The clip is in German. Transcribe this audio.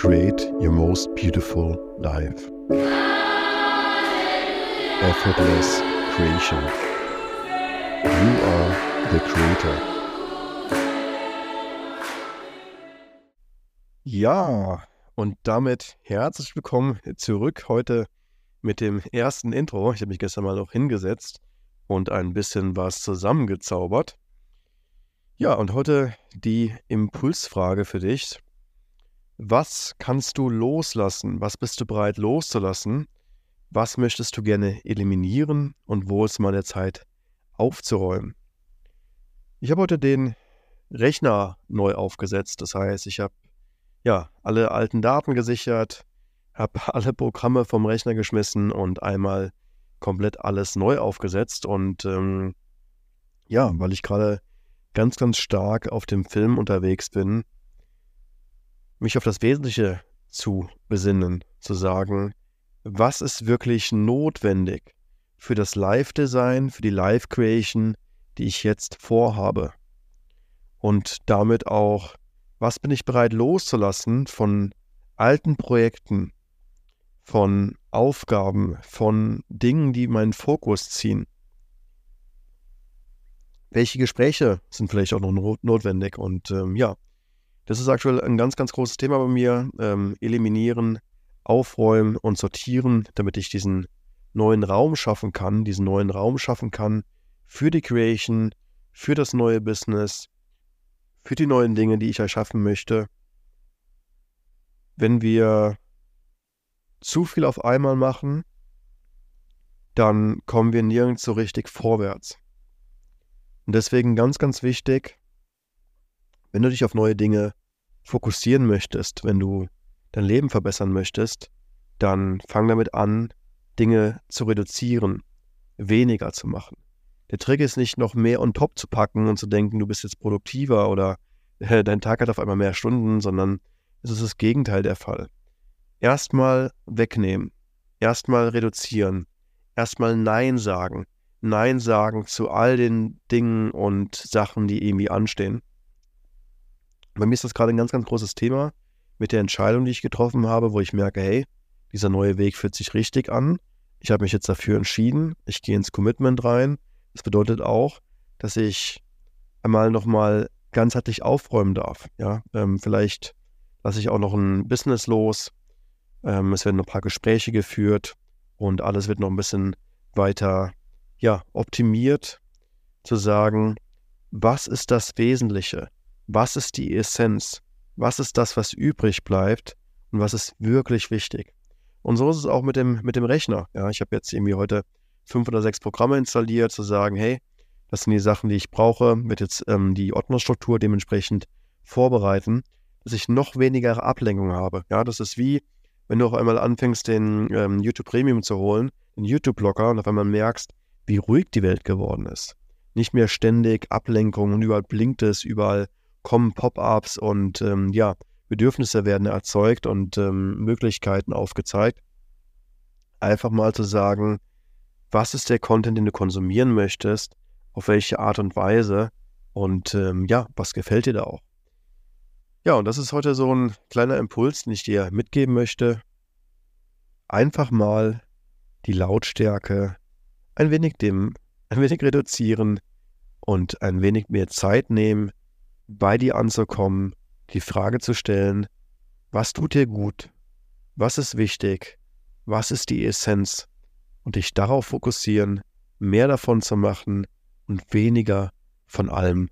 create your most beautiful life. Effortless creation. You are the creator. Ja, und damit herzlich willkommen zurück heute mit dem ersten Intro. Ich habe mich gestern mal noch hingesetzt und ein bisschen was zusammengezaubert. Ja, und heute die Impulsfrage für dich. Was kannst du loslassen? Was bist du bereit loszulassen? Was möchtest du gerne eliminieren und wo ist mal der Zeit aufzuräumen? Ich habe heute den Rechner neu aufgesetzt. Das heißt, ich habe ja alle alten Daten gesichert, habe alle Programme vom Rechner geschmissen und einmal komplett alles neu aufgesetzt. Und ähm, ja, weil ich gerade ganz, ganz stark auf dem Film unterwegs bin, mich auf das Wesentliche zu besinnen, zu sagen, was ist wirklich notwendig für das Live-Design, für die Live-Creation, die ich jetzt vorhabe. Und damit auch, was bin ich bereit loszulassen von alten Projekten, von Aufgaben, von Dingen, die meinen Fokus ziehen. Welche Gespräche sind vielleicht auch noch notwendig? Und ähm, ja, das ist aktuell ein ganz, ganz großes Thema bei mir. Ähm, eliminieren, aufräumen und sortieren, damit ich diesen neuen Raum schaffen kann, diesen neuen Raum schaffen kann für die Creation, für das neue Business, für die neuen Dinge, die ich erschaffen möchte. Wenn wir zu viel auf einmal machen, dann kommen wir nirgends so richtig vorwärts. Und deswegen ganz, ganz wichtig, wenn du dich auf neue Dinge fokussieren möchtest, wenn du dein Leben verbessern möchtest, dann fang damit an, Dinge zu reduzieren, weniger zu machen. Der Trick ist nicht noch mehr on top zu packen und zu denken, du bist jetzt produktiver oder äh, dein Tag hat auf einmal mehr Stunden, sondern es ist das Gegenteil der Fall. Erstmal wegnehmen, erstmal reduzieren, erstmal Nein sagen, Nein sagen zu all den Dingen und Sachen, die irgendwie anstehen. Bei mir ist das gerade ein ganz, ganz großes Thema mit der Entscheidung, die ich getroffen habe, wo ich merke, hey, dieser neue Weg fühlt sich richtig an. Ich habe mich jetzt dafür entschieden. Ich gehe ins Commitment rein. Das bedeutet auch, dass ich einmal nochmal ganzheitlich aufräumen darf. Ja, ähm, vielleicht lasse ich auch noch ein Business los. Ähm, es werden noch ein paar Gespräche geführt und alles wird noch ein bisschen weiter ja, optimiert, zu sagen, was ist das Wesentliche? Was ist die Essenz, was ist das, was übrig bleibt und was ist wirklich wichtig. Und so ist es auch mit dem, mit dem Rechner. Ja, ich habe jetzt irgendwie heute fünf oder sechs Programme installiert, zu sagen, hey, das sind die Sachen, die ich brauche, wird jetzt ähm, die Ordnerstruktur dementsprechend vorbereiten, dass ich noch weniger Ablenkung habe. Ja, das ist wie, wenn du auf einmal anfängst, den ähm, YouTube Premium zu holen, den YouTube-Blocker und auf einmal merkst, wie ruhig die Welt geworden ist. Nicht mehr ständig Ablenkung und überall blinkt es, überall kommen Pop-ups und ähm, ja, Bedürfnisse werden erzeugt und ähm, Möglichkeiten aufgezeigt. Einfach mal zu sagen, was ist der Content, den du konsumieren möchtest, auf welche Art und Weise und ähm, ja, was gefällt dir da auch. Ja, und das ist heute so ein kleiner Impuls, den ich dir mitgeben möchte. Einfach mal die Lautstärke ein wenig dimmen, ein wenig reduzieren und ein wenig mehr Zeit nehmen bei dir anzukommen, die Frage zu stellen, was tut dir gut? Was ist wichtig? Was ist die Essenz? Und dich darauf fokussieren, mehr davon zu machen und weniger von allem